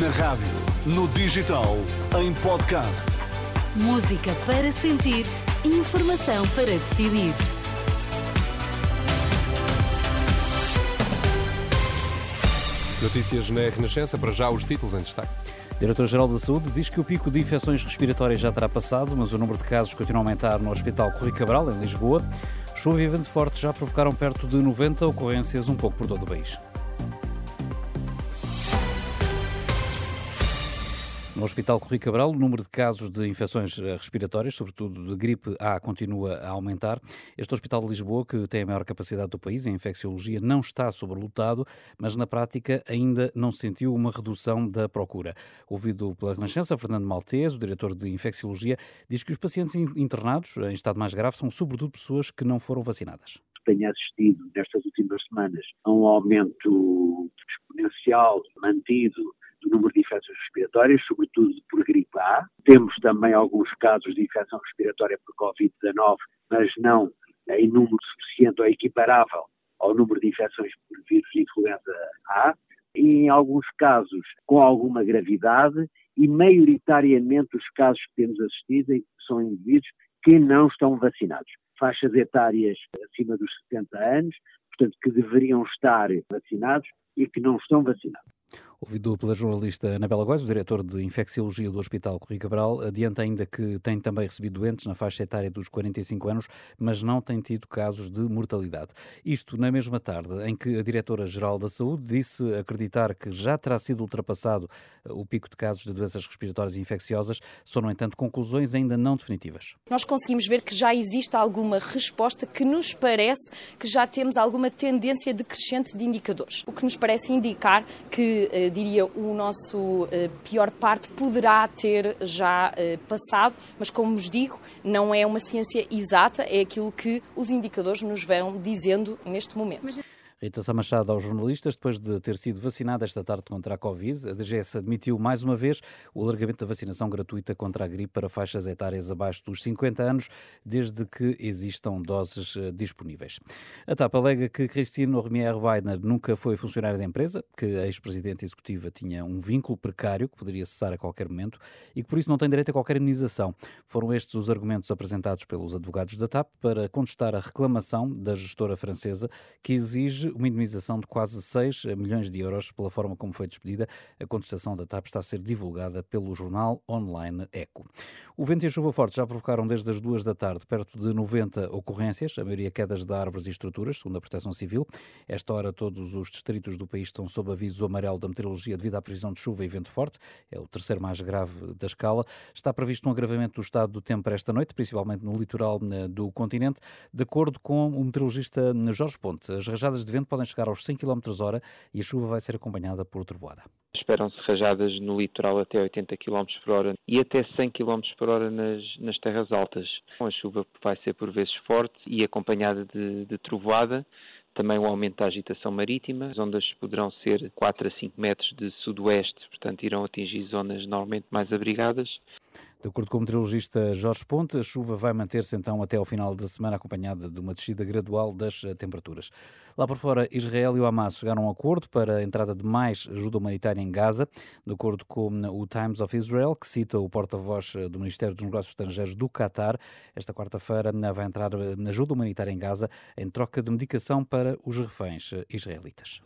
Na rádio, no digital, em podcast. Música para sentir, informação para decidir. Notícias na Renascença, para já os títulos em destaque. Diretor-Geral da Saúde diz que o pico de infecções respiratórias já terá passado, mas o número de casos continua a aumentar no Hospital Corri Cabral, em Lisboa. Chuva e vento forte já provocaram perto de 90 ocorrências, um pouco por todo o país. No Hospital Corri Cabral, o número de casos de infecções eh, respiratórias, sobretudo de gripe A, continua a aumentar. Este Hospital de Lisboa, que tem a maior capacidade do país em infecciologia, não está sobrelotado, mas na prática ainda não sentiu uma redução da procura. Ouvido pela Renascença, Fernando Maltese, o diretor de infecciologia, diz que os pacientes internados em estado mais grave são sobretudo pessoas que não foram vacinadas tenho assistido nestas últimas semanas a um aumento exponencial mantido do número de infecções respiratórias, sobretudo por gripe A. Temos também alguns casos de infecção respiratória por Covid-19, mas não em número suficiente ou equiparável ao número de infecções por vírus de influenza A. E em alguns casos com alguma gravidade e maioritariamente os casos que temos assistido são indivíduos que não estão vacinados. Faixas etárias acima dos 70 anos, portanto, que deveriam estar vacinados e que não estão vacinados. Ouvido pela jornalista Anabela Góes, o diretor de Infecciologia do Hospital Corri Cabral, adianta ainda que tem também recebido doentes na faixa etária dos 45 anos, mas não tem tido casos de mortalidade. Isto na mesma tarde em que a Diretora-Geral da Saúde disse acreditar que já terá sido ultrapassado o pico de casos de doenças respiratórias infecciosas, são, no entanto, conclusões ainda não definitivas. Nós conseguimos ver que já existe alguma resposta que nos parece que já temos alguma tendência decrescente de indicadores, o que nos parece indicar que eh, diria, o nosso eh, pior parte poderá ter já eh, passado, mas como vos digo, não é uma ciência exata, é aquilo que os indicadores nos vão dizendo neste momento. Rita Samachado aos jornalistas, depois de ter sido vacinada esta tarde contra a Covid, a DGS admitiu mais uma vez o alargamento da vacinação gratuita contra a gripe para faixas etárias abaixo dos 50 anos, desde que existam doses eh, disponíveis. A TAP alega que Christine Remier Weidner nunca foi funcionária da empresa, que a ex-presidente executiva tinha um vínculo precário que poderia cessar a qualquer momento e que por isso não tem direito a qualquer indenização. Foram estes os argumentos apresentados pelos advogados da TAP para contestar a reclamação da gestora francesa que exige uma indemnização de quase 6 milhões de euros pela forma como foi despedida. A contestação da TAP está a ser divulgada pelo jornal online Eco. O vento e a chuva forte já provocaram desde as duas da tarde perto de 90 ocorrências, a maioria quedas de árvores e estruturas, segundo a Proteção Civil. Esta hora todos os distritos do país estão sob aviso amarelo da meteorologia devido à previsão de chuva e vento forte. É o terceiro mais grave da escala. Está previsto um agravamento do estado do tempo para esta noite, principalmente no litoral eh, do continente, de acordo com o meteorologista Jorge Ponte. As rajadas de vento podem chegar aos 100 km hora e a chuva vai ser acompanhada por trovoada. Esperam-se rajadas no litoral até 80 km por hora e até 100 km por hora nas, nas terras altas. A chuva vai ser por vezes forte e acompanhada de, de trovoada também o aumento da agitação marítima. As ondas poderão ser 4 a 5 metros de sudoeste, portanto irão atingir zonas normalmente mais abrigadas. De acordo com o meteorologista Jorge Ponte, a chuva vai manter-se então até ao final da semana, acompanhada de uma descida gradual das eh, temperaturas. Lá por fora, Israel e o Hamas chegaram a um acordo para a entrada de mais ajuda humanitária em Gaza, de acordo com o Times of Israel, que cita o porta-voz eh, do Ministério dos Negócios Estrangeiros do Qatar. Esta quarta-feira eh, vai entrar ajuda humanitária em Gaza em troca de medicação para os reféns israelitas.